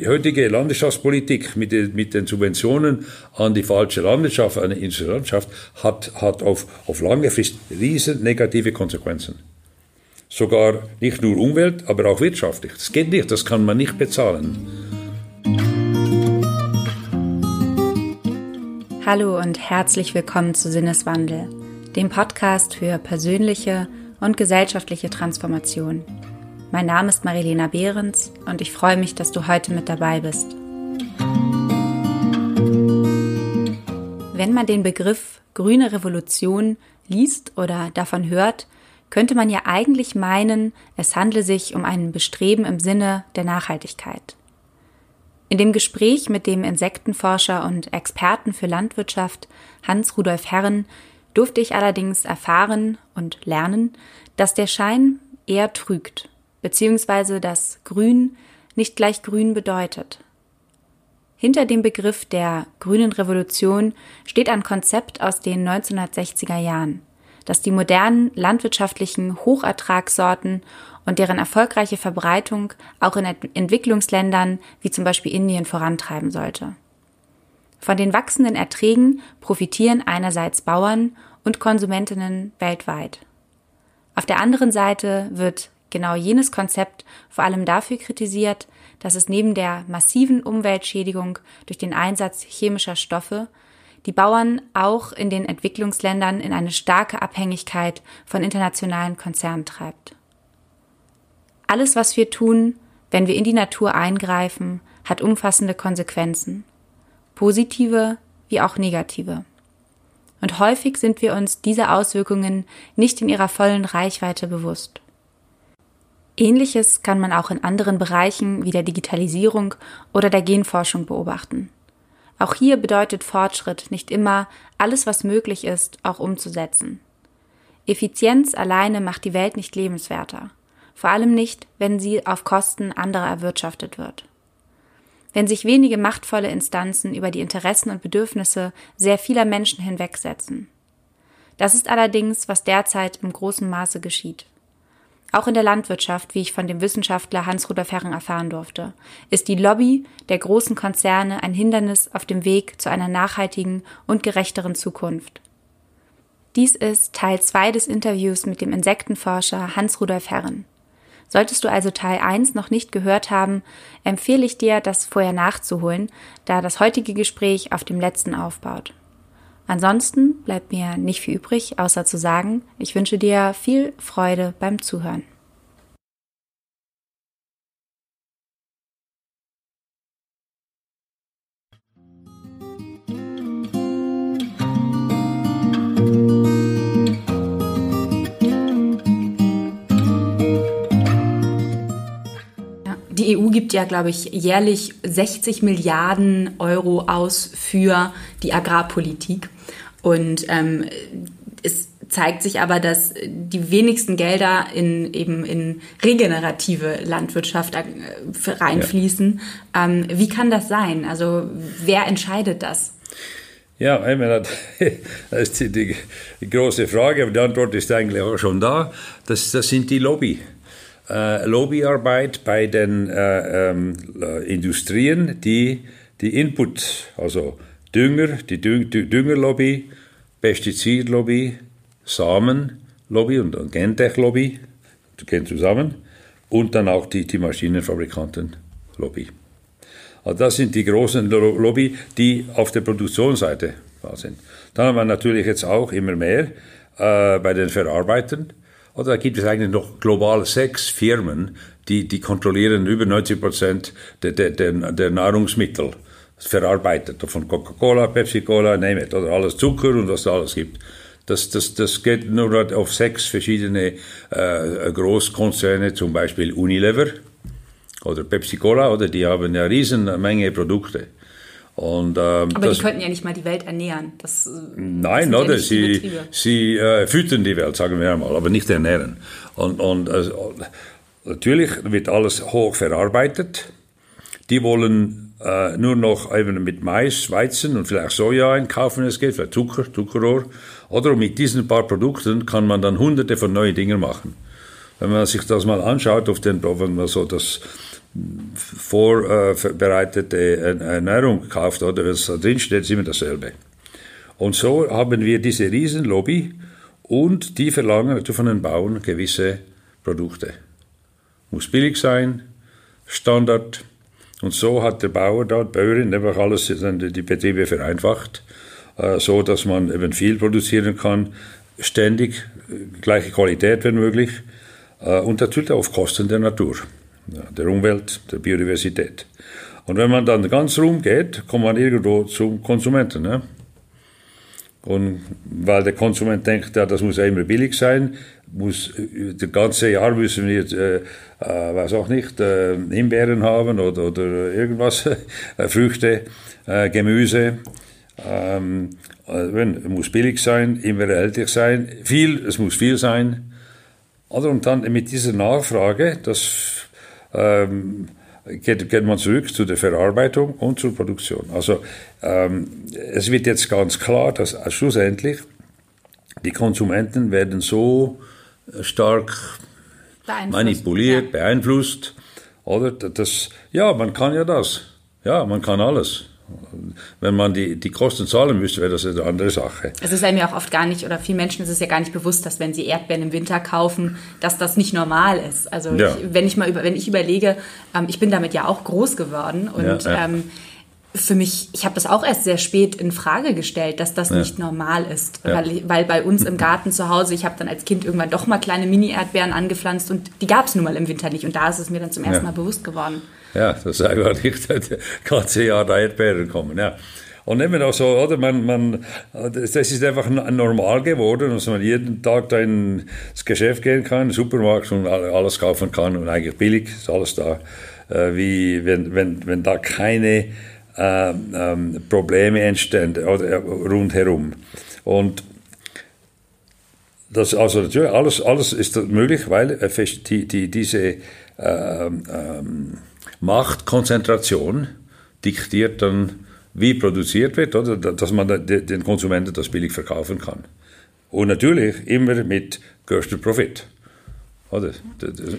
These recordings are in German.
die heutige Landwirtschaftspolitik mit den, mit den Subventionen an die falsche Landwirtschaft, an die Landwirtschaft, hat, hat auf, auf lange Frist riesen negative Konsequenzen. Sogar nicht nur Umwelt, aber auch wirtschaftlich. Das geht nicht, das kann man nicht bezahlen. Hallo und herzlich willkommen zu Sinneswandel, dem Podcast für persönliche und gesellschaftliche Transformation. Mein Name ist Marilena Behrens und ich freue mich, dass du heute mit dabei bist. Wenn man den Begriff grüne Revolution liest oder davon hört, könnte man ja eigentlich meinen, es handle sich um ein Bestreben im Sinne der Nachhaltigkeit. In dem Gespräch mit dem Insektenforscher und Experten für Landwirtschaft Hans Rudolf Herren durfte ich allerdings erfahren und lernen, dass der Schein eher trügt, beziehungsweise dass Grün nicht gleich Grün bedeutet. Hinter dem Begriff der grünen Revolution steht ein Konzept aus den 1960er Jahren das die modernen landwirtschaftlichen Hochertragssorten und deren erfolgreiche Verbreitung auch in Entwicklungsländern wie zum Beispiel Indien vorantreiben sollte. Von den wachsenden Erträgen profitieren einerseits Bauern und Konsumentinnen weltweit. Auf der anderen Seite wird genau jenes Konzept vor allem dafür kritisiert, dass es neben der massiven Umweltschädigung durch den Einsatz chemischer Stoffe die Bauern auch in den Entwicklungsländern in eine starke Abhängigkeit von internationalen Konzernen treibt. Alles, was wir tun, wenn wir in die Natur eingreifen, hat umfassende Konsequenzen, positive wie auch negative. Und häufig sind wir uns dieser Auswirkungen nicht in ihrer vollen Reichweite bewusst. Ähnliches kann man auch in anderen Bereichen wie der Digitalisierung oder der Genforschung beobachten. Auch hier bedeutet Fortschritt nicht immer, alles, was möglich ist, auch umzusetzen. Effizienz alleine macht die Welt nicht lebenswerter, vor allem nicht, wenn sie auf Kosten anderer erwirtschaftet wird. Wenn sich wenige machtvolle Instanzen über die Interessen und Bedürfnisse sehr vieler Menschen hinwegsetzen. Das ist allerdings, was derzeit im großen Maße geschieht. Auch in der Landwirtschaft, wie ich von dem Wissenschaftler Hans-Rudolf Herren erfahren durfte, ist die Lobby der großen Konzerne ein Hindernis auf dem Weg zu einer nachhaltigen und gerechteren Zukunft. Dies ist Teil 2 des Interviews mit dem Insektenforscher Hans-Rudolf Herren. Solltest du also Teil 1 noch nicht gehört haben, empfehle ich dir, das vorher nachzuholen, da das heutige Gespräch auf dem letzten aufbaut. Ansonsten bleibt mir nicht viel übrig, außer zu sagen, ich wünsche dir viel Freude beim Zuhören. Die EU gibt ja, glaube ich, jährlich 60 Milliarden Euro aus für die Agrarpolitik. Und ähm, es zeigt sich aber, dass die wenigsten Gelder in eben in regenerative Landwirtschaft äh, reinfließen. Ja. Ähm, wie kann das sein? Also wer entscheidet das? Ja, ich meine, das ist die, die, große Frage, aber die Antwort ist eigentlich auch schon da. Das, das sind die Lobby. Äh, Lobbyarbeit bei den äh, ähm, Industrien, die die Input, also Dünger, die Düngerlobby, Pestizidlobby, Samenlobby und Gentech-Lobby, gehen zusammen, und dann auch die, die Maschinenfabrikantenlobby. Also das sind die großen Lobby, die auf der Produktionsseite sind. Dann haben wir natürlich jetzt auch immer mehr äh, bei den Verarbeitern. Oder da gibt es eigentlich noch global sechs Firmen, die, die kontrollieren über 90 Prozent der, der, der Nahrungsmittel verarbeitet. Von Coca-Cola, Pepsi-Cola, name it, oder alles Zucker und was da alles gibt. Das, das, das geht nur auf sechs verschiedene äh, Großkonzerne, zum Beispiel Unilever oder Pepsi-Cola, oder die haben eine riesen Menge Produkte. Und, ähm, Aber das, die könnten ja nicht mal die Welt ernähren. Das, äh, nein, das oder? Ja sie, sie äh, füttern die Welt, sagen wir einmal, aber nicht ernähren. Und, und also, natürlich wird alles hoch verarbeitet. Die wollen äh, nur noch eben mit Mais, Weizen und vielleicht Soja einkaufen, es geht, vielleicht Zucker, Zuckerrohr. Oder mit diesen paar Produkten kann man dann hunderte von neuen Dingen machen. Wenn man sich das mal anschaut, auf den, wenn man so das, vorbereitete Ernährung kauft oder was da drin steht, ist immer dasselbe. Und so haben wir diese Riesenlobby und die verlangen natürlich von den Bauern gewisse Produkte. Muss billig sein, Standard. Und so hat der Bauer die Bäuerin, einfach alles, die Betriebe vereinfacht, äh, so dass man eben viel produzieren kann, ständig, äh, gleiche Qualität, wenn möglich, äh, und natürlich auf Kosten der Natur der Umwelt, der Biodiversität. Und wenn man dann ganz rum geht, kommt man irgendwo zum Konsumenten. Ne? Und weil der Konsument denkt, ja, das muss ja immer billig sein, muss äh, das ganze Jahr müssen wir, äh, äh, weiß auch nicht, äh, Himbeeren haben oder, oder irgendwas, äh, Früchte, äh, Gemüse. Ähm, äh, muss billig sein, immer erhältlich sein, viel, es muss viel sein. Oder? Und dann mit dieser Nachfrage, das ähm, geht, geht man zurück zu der Verarbeitung und zur Produktion. Also ähm, es wird jetzt ganz klar, dass schlussendlich die Konsumenten werden so stark manipuliert, ja. beeinflusst, oder? Das, ja, man kann ja das. Ja, man kann alles. Wenn man die, die Kosten zahlen müsste, wäre das eine andere Sache. Es ist einem ja auch oft gar nicht, oder vielen Menschen ist es ja gar nicht bewusst, dass wenn sie Erdbeeren im Winter kaufen, dass das nicht normal ist. Also ja. ich, wenn ich mal über, wenn ich überlege, ähm, ich bin damit ja auch groß geworden und ja, ja. Ähm, für mich, ich habe das auch erst sehr spät in Frage gestellt, dass das ja. nicht normal ist. Ja. Weil, weil, bei uns im Ganzen zu Hause, ich habe dann als Kind irgendwann doch mal kleine Mini-Erdbeeren angepflanzt und die gab es nun mal im Winter nicht. Und da ist es mir dann zum ersten ja. Mal bewusst geworden. Ja, das ist einfach nicht das ganze Jahr Erdbeeren kommen. Ja. Und immer auch so, oder? Man, man, das ist einfach normal geworden, dass man jeden Tag da ins Geschäft gehen kann, Supermarkt und alles kaufen kann und eigentlich billig ist alles da. Äh, wie wenn, wenn, wenn da keine äh, ähm, Probleme entstehen oder, äh, rundherum. Und das, also natürlich, alles, alles ist möglich, weil die, die, diese ähm, Machtkonzentration diktiert dann, wie produziert wird, oder dass man den Konsumenten das billig verkaufen kann. Und natürlich immer mit größtem Profit. Oder?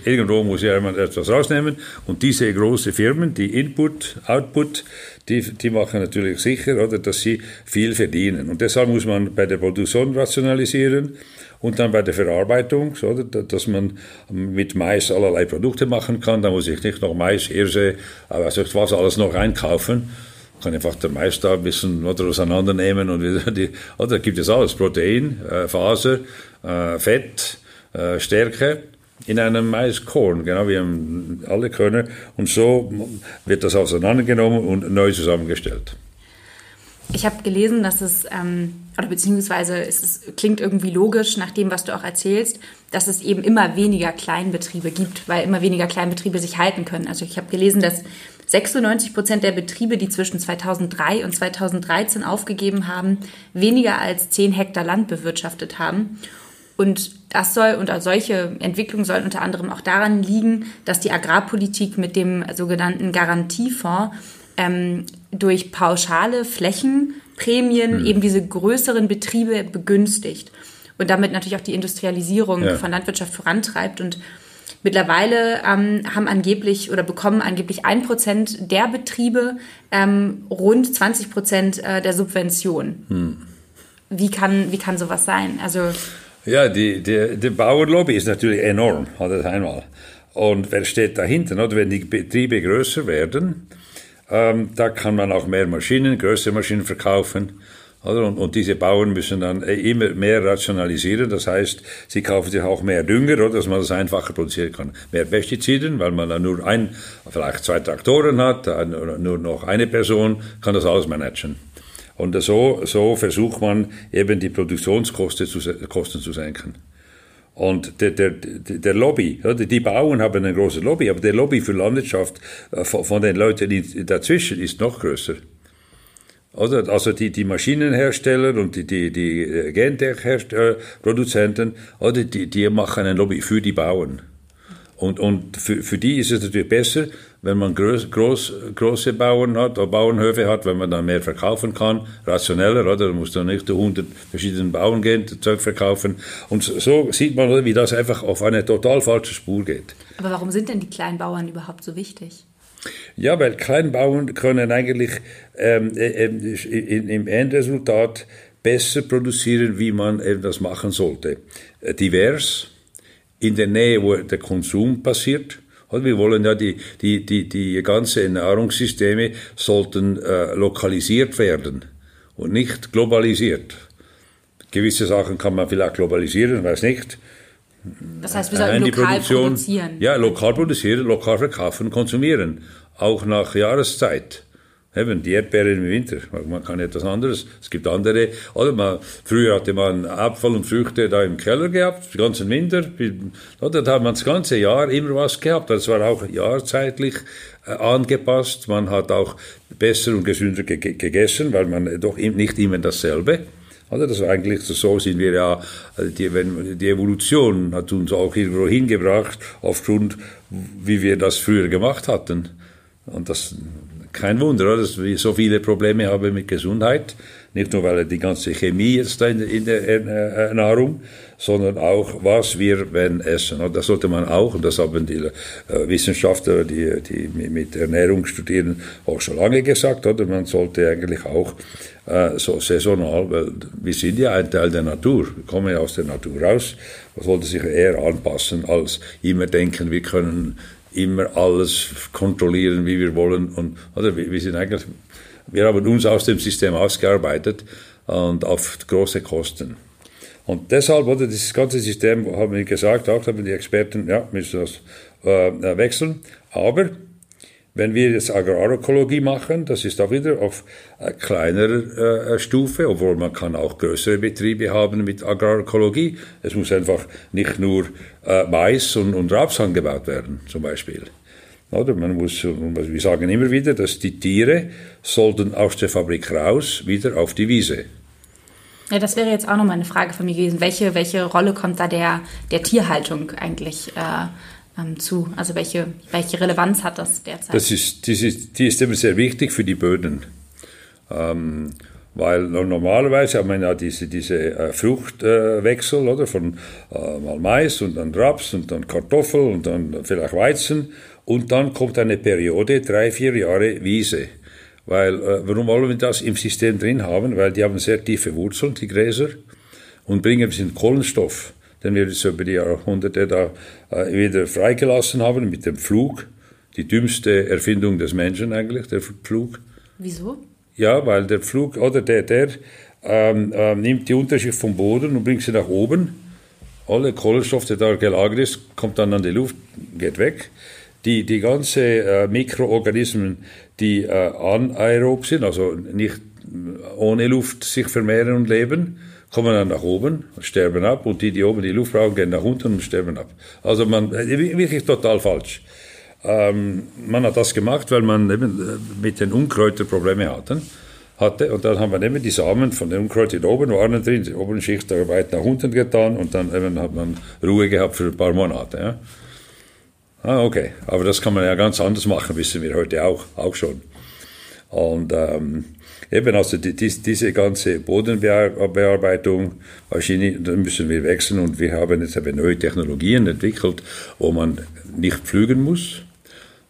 Irgendwo muss ja jemand etwas rausnehmen und diese großen Firmen, die Input, Output, die, die machen natürlich sicher, oder, dass sie viel verdienen. Und deshalb muss man bei der Produktion rationalisieren und dann bei der Verarbeitung, so, dass man mit Mais allerlei Produkte machen kann. Da muss ich nicht noch Mais, Hirse, also was alles noch einkaufen. Kann einfach der Mais da ein bisschen oder auseinandernehmen und wieder die, oder gibt es alles, Protein, äh, Faser, äh, Fett, äh, Stärke in einem Maiskorn, genau wie alle Körner. Und so wird das auseinandergenommen und neu zusammengestellt. Ich habe gelesen, dass es, ähm, oder beziehungsweise es ist, klingt irgendwie logisch nach dem, was du auch erzählst, dass es eben immer weniger Kleinbetriebe gibt, weil immer weniger Kleinbetriebe sich halten können. Also ich habe gelesen, dass 96 Prozent der Betriebe, die zwischen 2003 und 2013 aufgegeben haben, weniger als 10 Hektar Land bewirtschaftet haben. Und das soll, und solche Entwicklungen sollen unter anderem auch daran liegen, dass die Agrarpolitik mit dem sogenannten Garantiefonds ähm, durch pauschale Flächenprämien hm. eben diese größeren Betriebe begünstigt und damit natürlich auch die Industrialisierung ja. von Landwirtschaft vorantreibt. Und mittlerweile ähm, haben angeblich oder bekommen angeblich ein Prozent der Betriebe ähm, rund 20 Prozent äh, der Subvention. Hm. Wie kann, wie kann sowas sein? Also ja, die, die, die Bauernlobby ist natürlich enorm, das einmal. Und wer steht dahinter? Oder wenn die Betriebe größer werden, ähm, da kann man auch mehr Maschinen, größere Maschinen verkaufen. Oder? Und, und, diese Bauern müssen dann äh, immer mehr rationalisieren. Das heißt, sie kaufen sich auch mehr Dünger, oder, dass man das einfacher produzieren kann. Mehr Pestiziden, weil man dann nur ein, vielleicht zwei Traktoren hat, nur noch eine Person kann das alles managen. Und so, so versucht man eben die Produktionskosten zu, zu senken. Und der, der, der Lobby, die Bauern haben eine große Lobby, aber der Lobby für Landwirtschaft äh, von den Leuten dazwischen ist noch größer. Oder? Also die, die Maschinenhersteller und die, die, die äh, Gentech-Produzenten, oder die, die machen eine Lobby für die Bauern. Und, und für, für die ist es natürlich besser, wenn man groß, groß, große Bauern hat, oder Bauernhöfe hat, wenn man dann mehr verkaufen kann, rationeller, oder? Da muss dann nicht zu 100 verschiedenen Bauern gehen, Zeug verkaufen. Und so sieht man, wie das einfach auf eine total falsche Spur geht. Aber warum sind denn die kleinen Bauern überhaupt so wichtig? Ja, weil Kleinbauern können eigentlich ähm, äh, äh im Endresultat besser produzieren, wie man eben das machen sollte. Äh, divers, in der Nähe, wo der Konsum passiert. Wir wollen ja die, die, die, die ganze Nahrungssysteme sollten äh, lokalisiert werden und nicht globalisiert. Gewisse Sachen kann man vielleicht globalisieren, weiß nicht. Das heißt, wir sollten lokal produzieren. Ja, lokal produzieren, lokal verkaufen, konsumieren. Auch nach Jahreszeit. Eben, die Erdbeere im Winter. Man kann etwas anderes. Es gibt andere. Oder man, früher hatte man Apfel und Früchte da im Keller gehabt, den ganzen Winter. Oder da hat man das ganze Jahr immer was gehabt. Das war auch jahrzeitlich äh, angepasst. Man hat auch besser und gesünder ge gegessen, weil man doch nicht immer dasselbe. Oder das war eigentlich so sind wir ja, also die, wenn, die Evolution hat uns auch irgendwo hingebracht, aufgrund, wie wir das früher gemacht hatten. Und das kein Wunder, dass wir so viele Probleme haben mit Gesundheit. Nicht nur, weil die ganze Chemie jetzt in, der äh, Nahrung, sondern auch, was wir wenn essen. Und das sollte man auch, und das haben die äh, Wissenschaftler, die, die mit Ernährung studieren, auch schon lange gesagt, oder? Man sollte eigentlich auch äh, so saisonal, weil wir sind ja ein Teil der Natur, wir kommen ja aus der Natur raus, man sollte sich eher anpassen, als immer denken, wir können immer alles kontrollieren, wie wir wollen. Und, oder wir, wir sind eigentlich, wir haben uns aus dem System ausgearbeitet und auf große Kosten. Und deshalb, oder dieses ganze System, haben wir gesagt, auch haben die Experten, ja, müssen das äh, wechseln. Aber wenn wir jetzt Agrarökologie machen, das ist auch wieder auf kleinerer äh, Stufe, obwohl man kann auch größere Betriebe haben mit Agrarökologie. Es muss einfach nicht nur äh, Mais und, und Raps angebaut werden, zum Beispiel. Oder man muss, wir sagen immer wieder, dass die Tiere sollten aus der Fabrik raus wieder auf die Wiese. Ja, das wäre jetzt auch nochmal eine Frage von mir gewesen. Welche, welche Rolle kommt da der, der Tierhaltung eigentlich äh, ähm, zu? Also welche, welche Relevanz hat das derzeit? Das ist, die, ist, die ist immer sehr wichtig für die Böden. Ähm, weil normalerweise haben wir ja diese, diese äh, Fruchtwechsel, oder? Von äh, Mais und dann Raps und dann Kartoffel und dann vielleicht Weizen. Und dann kommt eine Periode, drei, vier Jahre Wiese. Weil, äh, warum wollen wir das im System drin haben? Weil die haben sehr tiefe Wurzeln, die Gräser, und bringen ein bisschen Kohlenstoff den wir jetzt über die Jahrhunderte da äh, wieder freigelassen haben mit dem Flug. Die dümmste Erfindung des Menschen eigentlich, der Flug. Wieso? Ja, weil der Flug, oder der, der ähm, äh, nimmt die Unterschicht vom Boden und bringt sie nach oben. Alle Kohlenstoff, der da gelagert ist, kommt dann an die Luft, geht weg. Die, die ganze äh, Mikroorganismen, die äh, anaerob sind, also nicht ohne Luft sich vermehren und leben, kommen dann nach oben, sterben ab und die, die oben die Luft brauchen, gehen nach unten und sterben ab. Also man, äh, wirklich total falsch. Ähm, man hat das gemacht, weil man eben äh, mit den Unkräutern Probleme hatten, hatte und dann haben wir eben die Samen von den Unkräutern oben waren drin, die oberen Schicht weit nach unten getan und dann eben hat man Ruhe gehabt für ein paar Monate. Ja. Ah, okay. Aber das kann man ja ganz anders machen, wissen wir heute auch, auch schon. Und ähm, eben, also die, die, diese ganze Bodenbearbeitung, wahrscheinlich, da müssen wir wechseln und wir haben jetzt eben neue Technologien entwickelt, wo man nicht pflügen muss.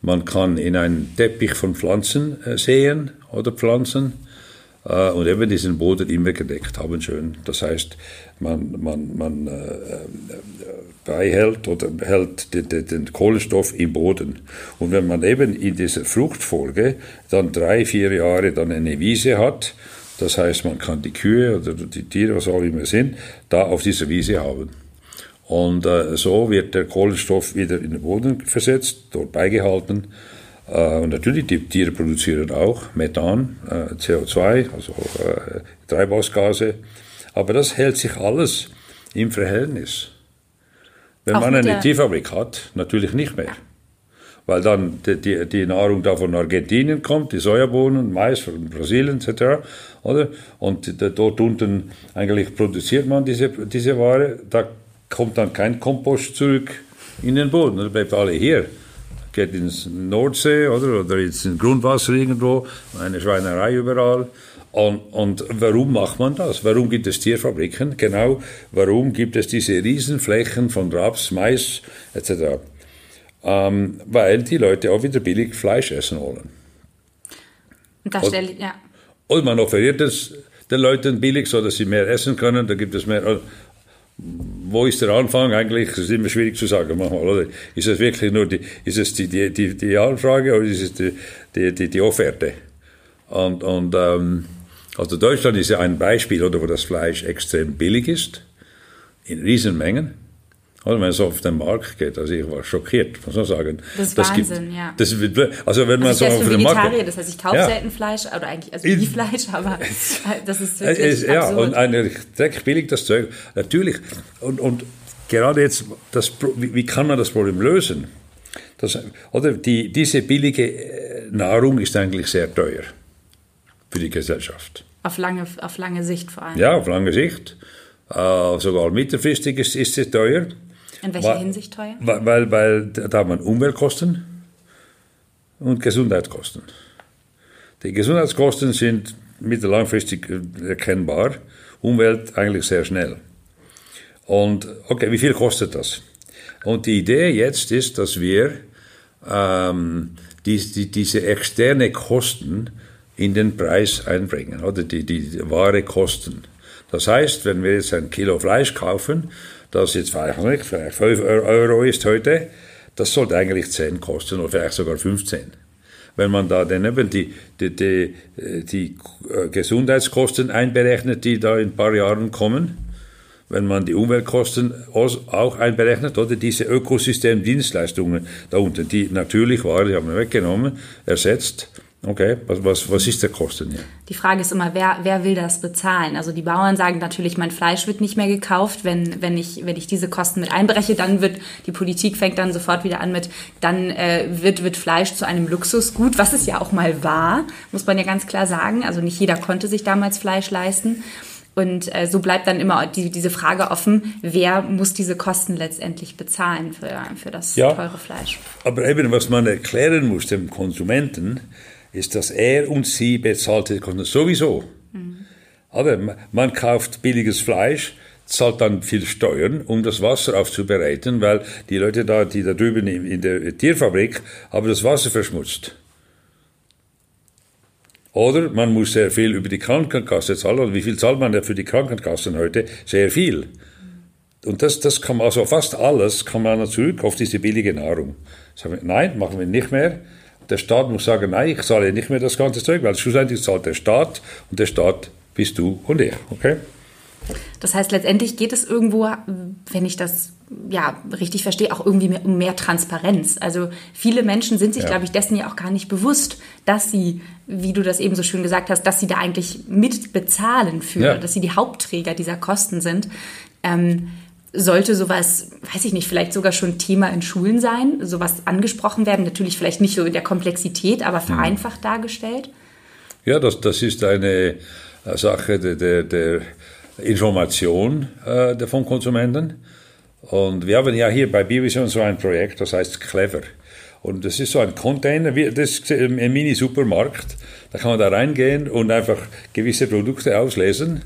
Man kann in einen Teppich von Pflanzen äh, säen oder pflanzen äh, und eben diesen Boden immer gedeckt haben schön. Das heißt, man, man, man äh, äh, beihält oder hält den, den, den, Kohlenstoff im Boden. Und wenn man eben in dieser Fruchtfolge dann drei, vier Jahre dann eine Wiese hat, das heißt, man kann die Kühe oder die Tiere, was auch immer sind, da auf dieser Wiese haben. Und äh, so wird der Kohlenstoff wieder in den Boden versetzt, dort beigehalten. Äh, und natürlich, die Tiere produzieren auch Methan, äh, CO2, also äh, Treibhausgase. Aber das hält sich alles im Verhältnis. Wenn auch man eine Tierfabrik hat, natürlich nicht mehr. Weil dann die, die, die, Nahrung da von Argentinien kommt, die Sojabohnen, Mais von Brasilien etc. Oder? Und dort unten eigentlich produziert man diese, diese Ware. Da kommt dann kein Kompost zurück in den Boden. Das bleibt alle hier. Geht ins Nordsee oder, oder ins Grundwasser irgendwo, eine Schweinerei überall. Und, und warum macht man das? Warum gibt es Tierfabriken? Genau, warum gibt es diese Riesenflächen von Raps, Mais etc.? Ähm, weil die Leute auch wieder billig Fleisch essen wollen. Und da stelle ich, ja. Und man offeriert es den Leuten billig, so dass sie mehr essen können. Da gibt es mehr. Wo ist der Anfang? Eigentlich ist es immer schwierig zu sagen manchmal, oder? Ist es wirklich nur die, ist es die, die, die, die Anfrage oder ist es die, die, die, die Offerte? Und, und ähm, also Deutschland ist ja ein Beispiel, oder, wo das Fleisch extrem billig ist, in Riesenmengen. Oder wenn es auf den Markt geht, also ich war schockiert, muss man sagen. Das ist das Wahnsinn, gibt, ja. Das, also wenn man also so auf den Markt geht. Das heißt, ich kaufe ja. selten Fleisch, oder eigentlich, also nie Fleisch, aber das ist wirklich Ja, und ein Dreck billig das Zeug. Natürlich, und, und gerade jetzt, das, wie, wie kann man das Problem lösen? Das, oder die, diese billige äh, Nahrung ist eigentlich sehr teuer für die Gesellschaft. Auf lange, auf lange Sicht vor allem. Ja, auf lange Sicht. Äh, sogar mittelfristig ist, ist es teuer. In welcher weil, Hinsicht teuer? Weil, weil, weil da hat man Umweltkosten und Gesundheitskosten. Die Gesundheitskosten sind mittel- langfristig erkennbar, Umwelt eigentlich sehr schnell. Und okay, wie viel kostet das? Und die Idee jetzt ist, dass wir ähm, die, die, diese externe Kosten in den Preis einbringen, oder die, die wahre Kosten. Das heißt, wenn wir jetzt ein Kilo Fleisch kaufen, das jetzt vielleicht, vielleicht 5 Euro ist heute, das sollte eigentlich 10 kosten oder vielleicht sogar 15. Wenn man da dann eben die, die, die, die Gesundheitskosten einberechnet, die da in ein paar Jahren kommen, wenn man die Umweltkosten auch einberechnet oder diese Ökosystemdienstleistungen da unten, die natürlich waren, die haben wir weggenommen, ersetzt, Okay, was, was, was ist der Kosten hier? Die Frage ist immer, wer, wer will das bezahlen? Also die Bauern sagen natürlich, mein Fleisch wird nicht mehr gekauft, wenn, wenn, ich, wenn ich diese Kosten mit einbreche, dann wird, die Politik fängt dann sofort wieder an mit, dann äh, wird, wird Fleisch zu einem Luxusgut, was es ja auch mal war, muss man ja ganz klar sagen. Also nicht jeder konnte sich damals Fleisch leisten. Und äh, so bleibt dann immer die, diese Frage offen, wer muss diese Kosten letztendlich bezahlen für, für das ja, teure Fleisch? Aber eben, was man erklären muss dem Konsumenten, ist, dass er und sie bezahlte Kosten sowieso. Mhm. Aber man kauft billiges Fleisch, zahlt dann viel Steuern, um das Wasser aufzubereiten, weil die Leute da, die da drüben in der Tierfabrik, haben das Wasser verschmutzt. Oder man muss sehr viel über die Krankenkasse zahlen. Und wie viel zahlt man denn für die Krankenkassen heute? Sehr viel. Und das, das kann man, also fast alles kann man zurück auf diese billige Nahrung. Sagen wir, nein, machen wir nicht mehr der Staat muss sagen, nein, ich zahle nicht mehr das ganze Zeug, weil schlussendlich zahlt der Staat und der Staat bist du und ich. Okay? Das heißt, letztendlich geht es irgendwo, wenn ich das ja richtig verstehe, auch irgendwie mehr, um mehr Transparenz. Also viele Menschen sind sich, ja. glaube ich, dessen ja auch gar nicht bewusst, dass sie, wie du das eben so schön gesagt hast, dass sie da eigentlich mitbezahlen für, ja. dass sie die Hauptträger dieser Kosten sind. Ähm, sollte sowas, weiß ich nicht, vielleicht sogar schon Thema in Schulen sein, sowas angesprochen werden, natürlich vielleicht nicht so in der Komplexität, aber vereinfacht dargestellt? Ja, das, das ist eine äh, Sache der, der, der Information äh, von Konsumenten. Und wir haben ja hier bei Biovision so ein Projekt, das heißt Clever. Und das ist so ein Container, das ist ein Mini-Supermarkt. Da kann man da reingehen und einfach gewisse Produkte auslesen.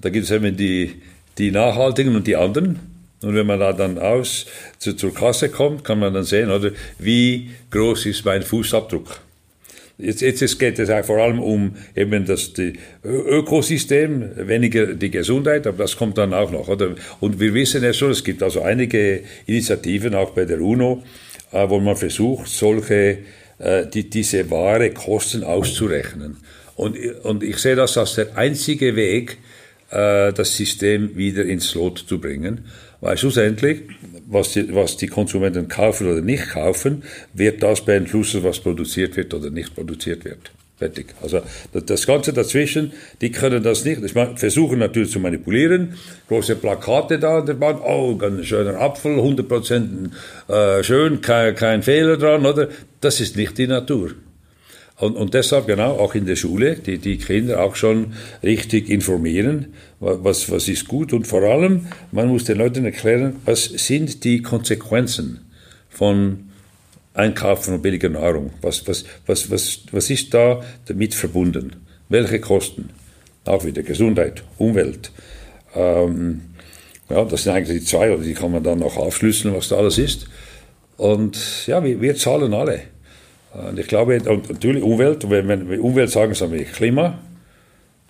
Da gibt es eben die die nachhaltigen und die anderen. Und wenn man da dann aus zu, zur Kasse kommt, kann man dann sehen, oder, wie groß ist mein Fußabdruck. Jetzt, jetzt geht es vor allem um eben das Ökosystem, weniger die Gesundheit, aber das kommt dann auch noch. Oder? Und wir wissen ja schon, es gibt also einige Initiativen auch bei der UNO, äh, wo man versucht, solche, äh, die, diese wahre Kosten auszurechnen. Und, und ich sehe das als der einzige Weg, äh, das System wieder ins Lot zu bringen. Weil schlussendlich, was die, was die Konsumenten kaufen oder nicht kaufen, wird das beeinflussen, was produziert wird oder nicht produziert wird. Fertig. Also das Ganze dazwischen, die können das nicht. Ich versuchen natürlich zu manipulieren. Große Plakate da an der Wand. Oh, ganz schöner Apfel, 100% äh, schön, kein, kein Fehler dran, oder? Das ist nicht die Natur. Und, und deshalb genau auch in der Schule die, die Kinder auch schon richtig informieren, was, was ist gut und vor allem, man muss den Leuten erklären, was sind die Konsequenzen von Einkaufen von billiger Nahrung. Was, was, was, was, was ist da damit verbunden? Welche Kosten? Auch wieder Gesundheit, Umwelt. Ähm, ja, das sind eigentlich die zwei, oder die kann man dann noch aufschlüsseln, was da alles ist. Und ja, wir, wir zahlen alle. Und ich glaube, und natürlich Umwelt, wenn wir Umwelt sagen, sagen wir Klima.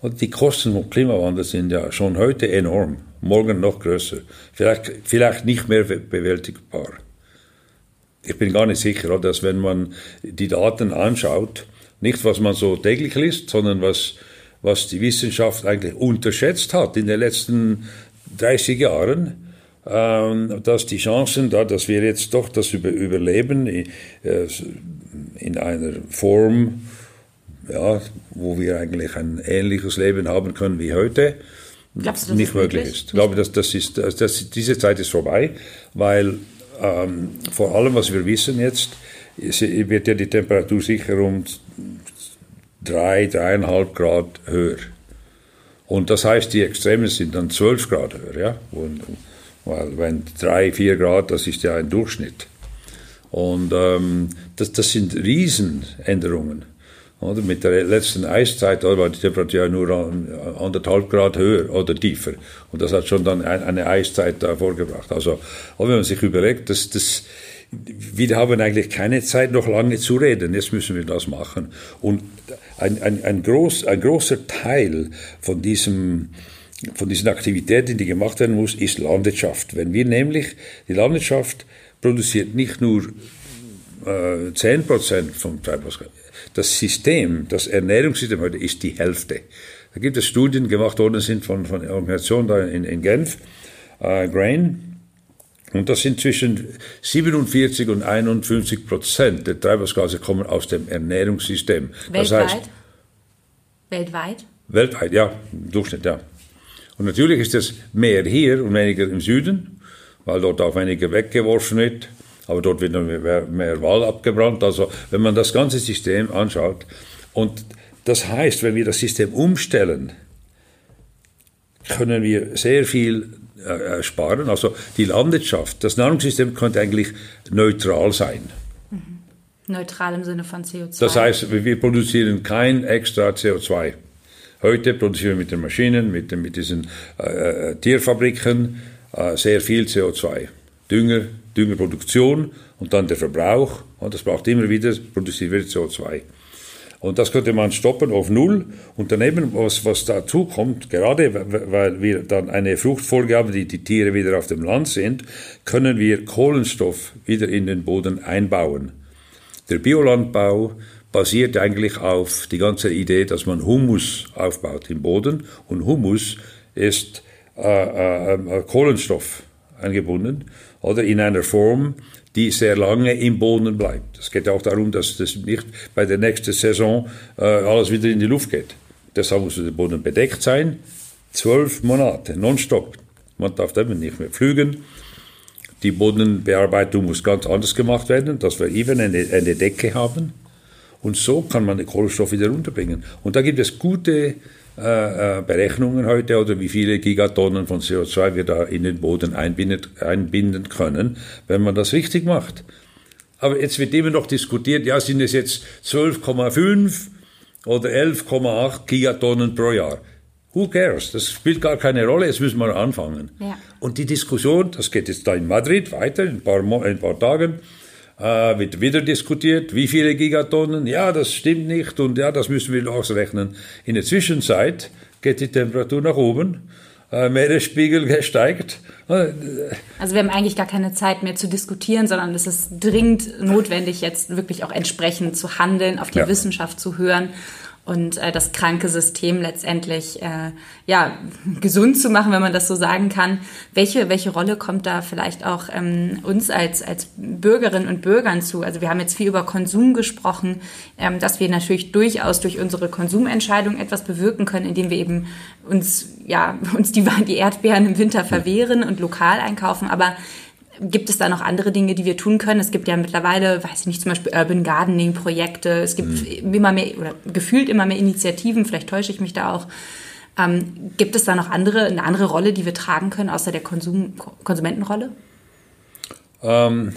Und die Kosten vom Klimawandel sind ja schon heute enorm, morgen noch größer. Vielleicht, vielleicht nicht mehr bewältigbar. Ich bin gar nicht sicher, dass wenn man die Daten anschaut, nicht was man so täglich liest, sondern was, was die Wissenschaft eigentlich unterschätzt hat in den letzten 30 Jahren, ähm, dass die Chancen da, dass wir jetzt doch das überleben äh, in einer Form, ja, wo wir eigentlich ein ähnliches Leben haben können wie heute, Glaubst du, nicht möglich ist. Ich glaube, dass das ist, dass diese Zeit ist vorbei, weil ähm, vor allem, was wir wissen jetzt, wird ja die Temperatur sicher um drei, dreieinhalb Grad höher. Und das heißt, die Extremen sind dann 12 Grad höher. Ja? Und, weil wenn 3, 4 Grad, das ist ja ein Durchschnitt. Und ähm, das, das sind Riesenänderungen. Oder? Mit der letzten Eiszeit war die Temperatur nur anderthalb Grad höher oder tiefer. Und das hat schon dann eine Eiszeit vorgebracht. Also, wenn man sich überlegt, dass das, wir haben eigentlich keine Zeit, noch lange zu reden. Jetzt müssen wir das machen. Und ein, ein, ein, groß, ein großer Teil von diesem, von diesen Aktivitäten, die gemacht werden muss, ist Landwirtschaft. Wenn wir nämlich, die Landwirtschaft produziert nicht nur äh, 10% vom Treibhausgas. Das System, das Ernährungssystem heute ist die Hälfte. Da gibt es Studien gemacht worden sind von, von einer Organisation da in, in Genf, äh, Grain, und das sind zwischen 47 und 51 Prozent der Treibhausgase kommen aus dem Ernährungssystem. Weltweit? Das heißt, Weltweit? Weltweit, ja, im Durchschnitt, ja. Und natürlich ist es mehr hier und weniger im Süden, weil dort auch weniger weggeworfen wird, aber dort wird mehr, mehr Wald abgebrannt. Also wenn man das ganze System anschaut, und das heißt, wenn wir das System umstellen, können wir sehr viel äh, sparen. Also die Landwirtschaft, das Nahrungssystem könnte eigentlich neutral sein. Mhm. Neutral im Sinne von CO2. Das heißt, wir produzieren kein extra CO2. Heute produzieren wir mit den Maschinen, mit, den, mit diesen äh, äh, Tierfabriken äh, sehr viel CO2. Dünger, Düngerproduktion und dann der Verbrauch. Und das braucht immer wieder, produziert wieder CO2. Und das könnte man stoppen auf Null. Und daneben, was, was dazu kommt, gerade weil wir dann eine Fruchtfolge haben, die die Tiere wieder auf dem Land sind, können wir Kohlenstoff wieder in den Boden einbauen. Der Biolandbau basiert eigentlich auf die ganze Idee, dass man Humus aufbaut im Boden und Humus ist äh, äh, äh, Kohlenstoff eingebunden oder in einer Form, die sehr lange im Boden bleibt. Es geht auch darum, dass das nicht bei der nächsten Saison äh, alles wieder in die Luft geht. Deshalb muss der Boden bedeckt sein, zwölf Monate nonstop. Man darf damit nicht mehr pflügen. Die Bodenbearbeitung muss ganz anders gemacht werden, dass wir eben eine, eine Decke haben. Und so kann man den Kohlenstoff wieder runterbringen. Und da gibt es gute äh, äh, Berechnungen heute oder wie viele Gigatonnen von CO2 wir da in den Boden einbinden können, wenn man das richtig macht. Aber jetzt wird immer noch diskutiert, ja, sind es jetzt 12,5 oder 11,8 Gigatonnen pro Jahr. Who cares? Das spielt gar keine Rolle, jetzt müssen wir anfangen. Ja. Und die Diskussion, das geht jetzt da in Madrid weiter, in ein paar, in ein paar Tagen, äh, wird wieder diskutiert, wie viele Gigatonnen, ja, das stimmt nicht und ja, das müssen wir ausrechnen. In der Zwischenzeit geht die Temperatur nach oben, äh, Meeresspiegel steigt. Also wir haben eigentlich gar keine Zeit mehr zu diskutieren, sondern es ist dringend notwendig, jetzt wirklich auch entsprechend zu handeln, auf die ja. Wissenschaft zu hören und äh, das kranke System letztendlich äh, ja gesund zu machen, wenn man das so sagen kann. Welche welche Rolle kommt da vielleicht auch ähm, uns als als Bürgerinnen und Bürgern zu? Also wir haben jetzt viel über Konsum gesprochen, ähm, dass wir natürlich durchaus durch unsere Konsumentscheidung etwas bewirken können, indem wir eben uns ja uns die die Erdbeeren im Winter verwehren und lokal einkaufen, aber Gibt es da noch andere Dinge, die wir tun können? Es gibt ja mittlerweile, weiß ich nicht, zum Beispiel Urban Gardening Projekte. Es gibt mhm. immer mehr oder gefühlt immer mehr Initiativen. Vielleicht täusche ich mich da auch. Ähm, gibt es da noch andere, eine andere Rolle, die wir tragen können, außer der Konsum, Konsumentenrolle? Ähm,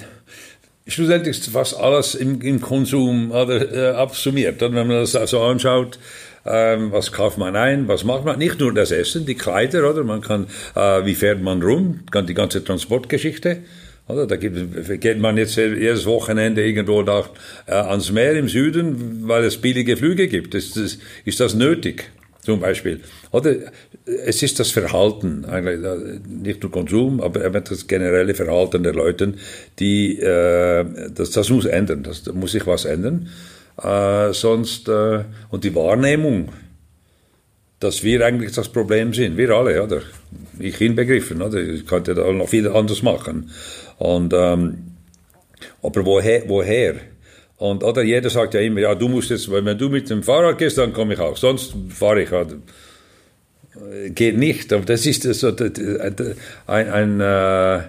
schlussendlich ist fast alles im, im Konsum oder, äh, absummiert. Und wenn man das also anschaut, ähm, was kauft man ein, was macht man? Nicht nur das Essen, die Kleider, oder? Man kann, äh, wie fährt man rum? Die ganze Transportgeschichte. Oder? Da gibt, geht man jetzt jedes Wochenende irgendwo nach, äh, ans Meer im Süden, weil es billige Flüge gibt. Ist das, ist das nötig? Zum Beispiel. Oder es ist das Verhalten, äh, nicht nur Konsum, aber das generelle Verhalten der Leute, die, äh, das, das muss ändern, das, da muss sich was ändern. Äh, sonst, äh, und die Wahrnehmung, dass wir eigentlich das Problem sind, wir alle, oder? Ich inbegriffen, oder? Ich könnte da noch viel anders machen. Und, ähm, aber woher, woher? Und, oder jeder sagt ja immer, ja, du musst jetzt, wenn du mit dem Fahrrad gehst, dann komme ich auch, sonst fahre ich. Oder? Geht nicht, aber das ist so ein, ein äh,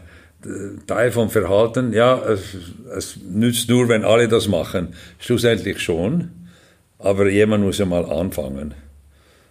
Teil vom Verhalten, ja, es, es, nützt nur, wenn alle das machen. Schlussendlich schon, aber jemand muss ja mal anfangen.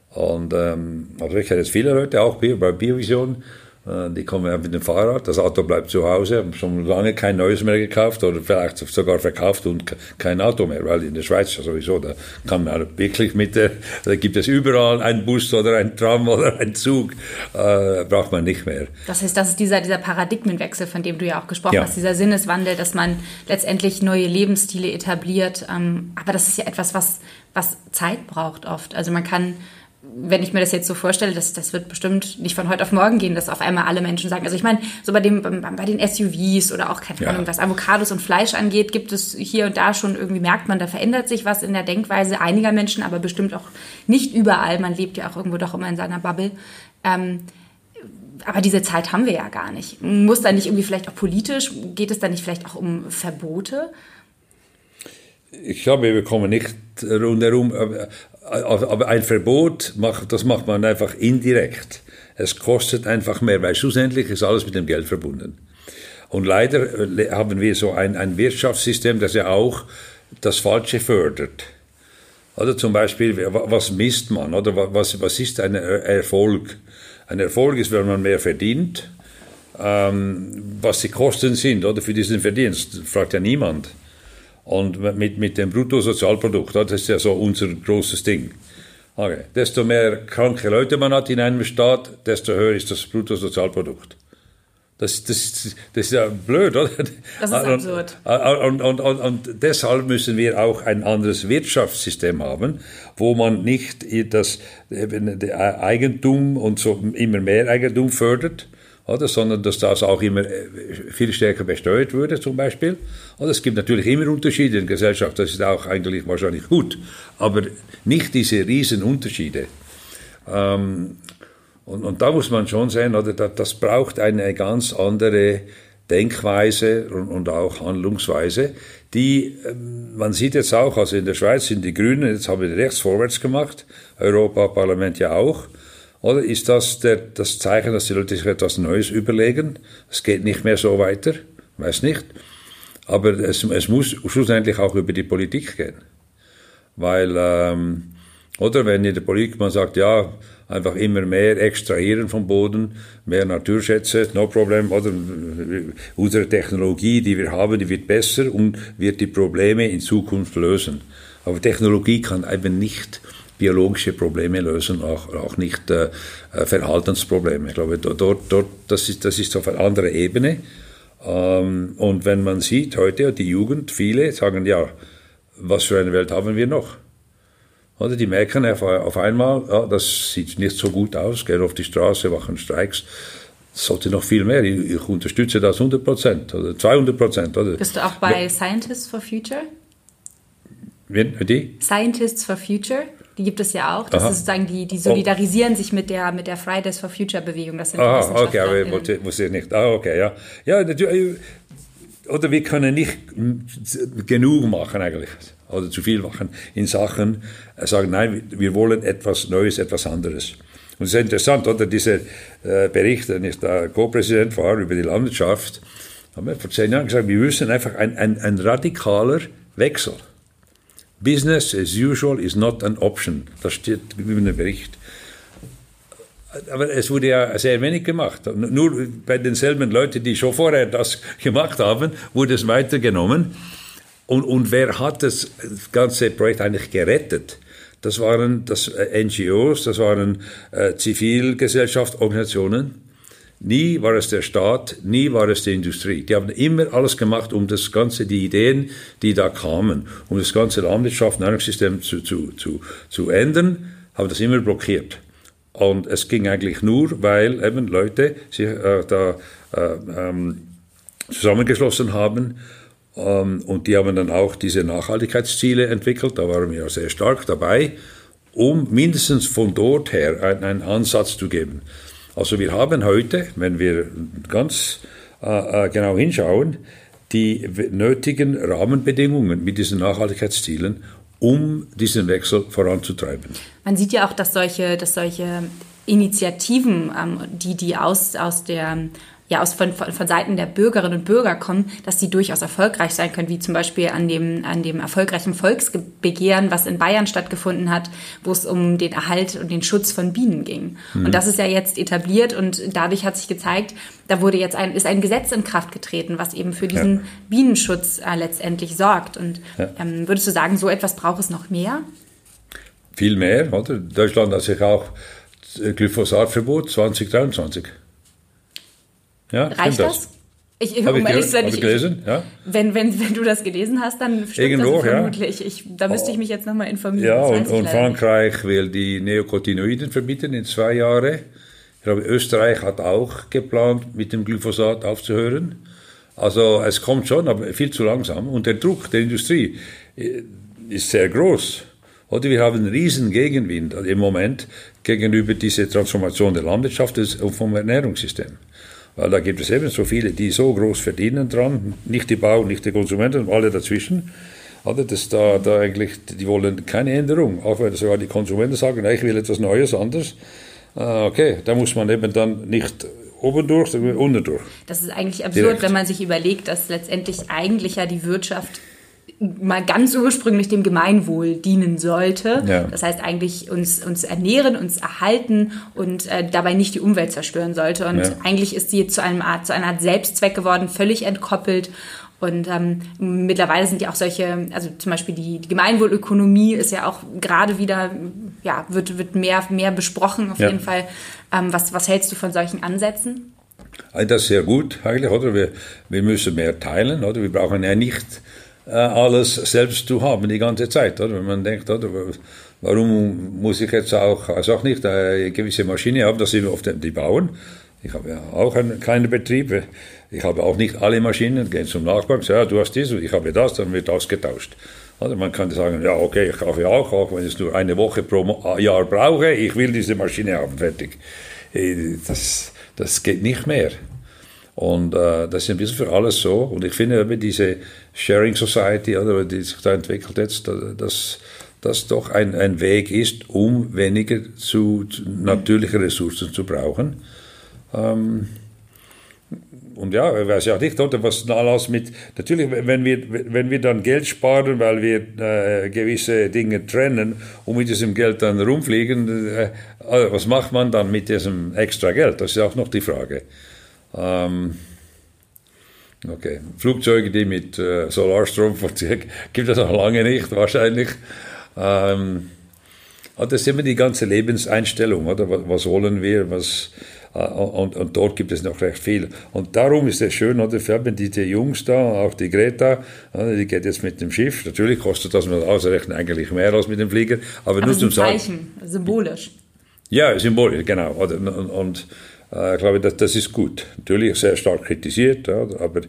Und ähm, also ich kenne jetzt viele Leute, auch bei Biovision, die kommen mit dem Fahrrad, das Auto bleibt zu Hause, haben schon lange kein neues mehr gekauft oder vielleicht sogar verkauft und kein Auto mehr, weil in der Schweiz sowieso, da kann man wirklich mit der, da gibt es überall einen Bus oder einen Tram oder einen Zug, äh, braucht man nicht mehr. Das heißt, das ist dieser, dieser Paradigmenwechsel, von dem du ja auch gesprochen ja. hast, dieser Sinneswandel, dass man letztendlich neue Lebensstile etabliert, ähm, aber das ist ja etwas, was, was Zeit braucht oft. Also man kann wenn ich mir das jetzt so vorstelle, das, das wird bestimmt nicht von heute auf morgen gehen, dass auf einmal alle Menschen sagen. Also ich meine, so bei, dem, bei den SUVs oder auch, keine ja. Ahnung, was Avocados und Fleisch angeht, gibt es hier und da schon irgendwie, merkt man, da verändert sich was in der Denkweise einiger Menschen, aber bestimmt auch nicht überall. Man lebt ja auch irgendwo doch immer in seiner Bubble. Ähm, aber diese Zeit haben wir ja gar nicht. Muss da nicht irgendwie vielleicht auch politisch, geht es da nicht vielleicht auch um Verbote? Ich glaube, wir kommen nicht rundherum. Aber ein Verbot, das macht man einfach indirekt. Es kostet einfach mehr, weil schlussendlich ist alles mit dem Geld verbunden. Und leider äh, haben wir so ein, ein Wirtschaftssystem, das ja auch das Falsche fördert. Oder zum Beispiel, was misst man? Oder was, was ist ein Erfolg? Ein Erfolg ist, wenn man mehr verdient. Ähm, was die Kosten sind oder für diesen Verdienst, fragt ja niemand. Und mit, mit dem Bruttosozialprodukt, das ist ja so unser großes Ding. Okay. Desto mehr kranke Leute man hat in einem Staat, desto höher ist das Bruttosozialprodukt. Das, das, das ist ja blöd, oder? Das ist absurd. Und, und, und, und, deshalb müssen wir auch ein anderes Wirtschaftssystem haben, wo man nicht das Eigentum und so immer mehr Eigentum fördert, oder? sondern dass das auch immer äh, viel stärker besteuert würde zum Beispiel. Und es gibt natürlich immer Unterschiede in der Gesellschaft, das ist auch eigentlich wahrscheinlich gut, aber nicht diese riesen Unterschiede. Ähm, und, und, da muss man schon sehen, oder, das braucht eine ganz andere Denkweise und, und auch Handlungsweise, die, ähm, man sieht jetzt auch, also in der Schweiz sind die Grünen, jetzt haben wir rechts vorwärts gemacht, Europaparlament ja auch, oder ist das der, das Zeichen, dass die Leute sich etwas Neues überlegen? Es geht nicht mehr so weiter, weiß nicht. Aber es, es muss schlussendlich auch über die Politik gehen. Weil, ähm, oder wenn in der Politik man sagt, ja, einfach immer mehr extrahieren vom Boden, mehr Naturschätze, no problem, oder unsere Technologie, die wir haben, die wird besser und wird die Probleme in Zukunft lösen. Aber Technologie kann eben nicht biologische Probleme lösen, auch, auch nicht äh, äh Verhaltensprobleme. Ich glaube, dort, dort, das, ist, das ist auf einer anderen Ebene. Ähm, und wenn man sieht heute, die Jugend, viele sagen, ja, was für eine Welt haben wir noch? Oder die merken auf, einmal, ja, das sieht nicht so gut aus, gehen auf die Straße, machen Streiks. Sollte noch viel mehr. Ich, ich unterstütze das 100 Prozent oder 200 Prozent. Bist du auch bei ja. Scientists for Future? Wen, die? Scientists for Future? Die gibt es ja auch. Das Aha. ist sozusagen, die, die solidarisieren oh. sich mit der, mit der Fridays for Future Bewegung. Das sind ah, okay, aber ich wusste nicht. Ah, okay, ja. Ja, natürlich. Oder wir können nicht genug machen eigentlich. Oder zu viel machen in Sachen, äh, sagen, nein, wir wollen etwas Neues, etwas anderes. Und es ist interessant, oder? Dieser äh, Bericht, den ich da Co-Präsident war über die Landwirtschaft, haben wir vor zehn Jahren gesagt, wir müssen einfach ein, ein, ein radikaler Wechsel. Business as usual is not an option. Das steht in dem Bericht. Aber es wurde ja sehr wenig gemacht. Nur bei denselben Leuten, die schon vorher das gemacht haben, wurde es weitergenommen. Und, und wer hat das ganze Projekt eigentlich gerettet? Das waren das äh, NGOs, das waren äh, Zivilgesellschaftsorganisationen. Nie war es der Staat, nie war es die Industrie. Die haben immer alles gemacht, um das Ganze, die Ideen, die da kamen, um das ganze Landwirtschaft, Nahrungssystem zu, zu, zu, zu ändern, haben das immer blockiert. Und es ging eigentlich nur, weil eben Leute sich äh, da äh, ähm, zusammengeschlossen haben ähm, und die haben dann auch diese Nachhaltigkeitsziele entwickelt. Da waren wir sehr stark dabei, um mindestens von dort her einen, einen Ansatz zu geben. Also wir haben heute, wenn wir ganz äh, äh genau hinschauen, die nötigen Rahmenbedingungen mit diesen Nachhaltigkeitszielen, um diesen Wechsel voranzutreiben. Man sieht ja auch, dass solche, dass solche Initiativen, ähm, die, die aus, aus der ja aus von, von, von Seiten der Bürgerinnen und Bürger kommen, dass die durchaus erfolgreich sein können, wie zum Beispiel an dem, an dem erfolgreichen Volksbegehren, was in Bayern stattgefunden hat, wo es um den Erhalt und den Schutz von Bienen ging. Mhm. Und das ist ja jetzt etabliert und dadurch hat sich gezeigt, da wurde jetzt ein, ist ein Gesetz in Kraft getreten, was eben für diesen ja. Bienenschutz äh, letztendlich sorgt. Und ja. ähm, würdest du sagen, so etwas braucht es noch mehr? Viel mehr, oder? Deutschland hat sich auch Glyphosatverbot 2023. Ja, Reicht das? das? Ich, um ich, ehrlich zu sein, ich, gelesen, ja. wenn, wenn, wenn du das gelesen hast, dann stimmt Irgendwo, das vermutlich. Ja. Ich, da müsste ich mich jetzt nochmal informieren. Ja, und, und Frankreich will die Neokotinoiden verbieten in zwei Jahren. Ich glaube, Österreich hat auch geplant, mit dem Glyphosat aufzuhören. Also es kommt schon, aber viel zu langsam. Und der Druck der Industrie äh, ist sehr groß. Oder wir haben einen riesen Gegenwind im Moment gegenüber dieser Transformation der Landwirtschaft und vom Ernährungssystem. Weil da gibt es eben so viele, die so groß verdienen dran, nicht die Bauern, nicht die Konsumenten, alle dazwischen. Oder das da, da eigentlich, die wollen keine Änderung, auch wenn sogar die Konsumenten sagen, ich will etwas Neues, anders. Ah, okay, da muss man eben dann nicht oben durch, sondern unten durch. Das ist eigentlich absurd, Direkt. wenn man sich überlegt, dass letztendlich eigentlich ja die Wirtschaft mal ganz ursprünglich dem Gemeinwohl dienen sollte. Ja. Das heißt eigentlich uns, uns ernähren, uns erhalten und äh, dabei nicht die Umwelt zerstören sollte. Und ja. eigentlich ist sie zu, einem Art, zu einer Art Selbstzweck geworden, völlig entkoppelt. Und ähm, mittlerweile sind ja auch solche, also zum Beispiel die, die Gemeinwohlökonomie ist ja auch gerade wieder, ja, wird, wird mehr, mehr besprochen auf ja. jeden Fall. Ähm, was, was hältst du von solchen Ansätzen? Das ist sehr gut eigentlich, oder? Wir, wir müssen mehr teilen, oder? Wir brauchen ja nicht alles selbst zu haben die ganze Zeit. Oder? Wenn man denkt, oder, warum muss ich jetzt auch, also auch nicht eine gewisse Maschine haben, das sind oft die bauen. Ich habe ja auch einen kleinen Betrieb. Ich habe auch nicht alle Maschinen, gehen zum Nachbarn, ja, du hast dies, ich habe das, dann wird ausgetauscht. Also man kann sagen, ja, okay, ich kaufe auch, auch wenn ich es nur eine Woche pro Jahr brauche, ich will diese Maschine haben, fertig. Äh, das, das geht nicht mehr. Und äh, das ist ein bisschen für alles so. Und ich finde diese Sharing Society, oder, die sich da entwickelt jetzt, dass das doch ein, ein Weg ist, um weniger zu, zu natürliche Ressourcen zu brauchen. Ähm, und ja, ich weiß ja nicht, oder, was alles mit. Natürlich, wenn wir, wenn wir dann Geld sparen, weil wir äh, gewisse Dinge trennen und mit diesem Geld dann rumfliegen, äh, was macht man dann mit diesem extra Geld? Das ist auch noch die Frage. Ähm, okay. Flugzeuge, die mit äh, Solarstrom funktionieren, gibt es noch lange nicht, wahrscheinlich. Ähm, das ist immer die ganze Lebenseinstellung, oder? Was wollen wir, was, äh, und, und, dort gibt es noch recht viel. Und darum ist es schön, oder? Für diese Jungs da, auch die Greta, die geht jetzt mit dem Schiff. Natürlich kostet das mit Ausrechnen eigentlich mehr als mit dem Flieger, aber, aber nur zum Zeichen, symbolisch. Ja, symbolisch, genau. Und, und äh, ich glaube, das, ist gut. Natürlich sehr stark kritisiert, ja, aber,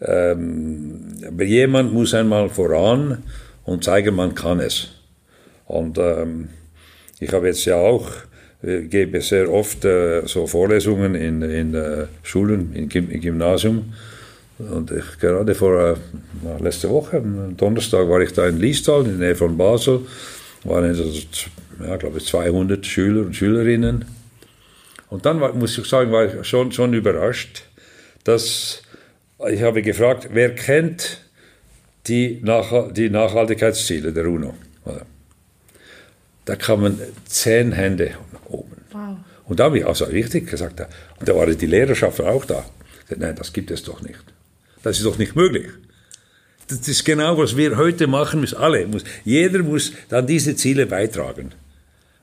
ähm, aber jemand muss einmal voran und zeigen, man kann es. Und ähm, ich habe jetzt ja auch, äh, gebe sehr oft äh, so Vorlesungen in, in äh, Schulen, in, im Gymnasium. Und ich, gerade vor äh, letzte Woche, am Donnerstag, war ich da in Liestal, in der Nähe von Basel. waren also, ja, glaube ich, 200 Schüler und Schülerinnen und dann war, muss ich sagen, war ich schon, schon überrascht, dass ich habe gefragt, wer kennt die, Nach die Nachhaltigkeitsziele der UNO? Da kamen zehn Hände oben. Wow. Und da habe ich also richtig gesagt, und da waren die Lehrerschaft auch da. Nein, das gibt es doch nicht. Das ist doch nicht möglich. Das ist genau, was wir heute machen müssen. Alle, muss, jeder muss dann diese Ziele beitragen.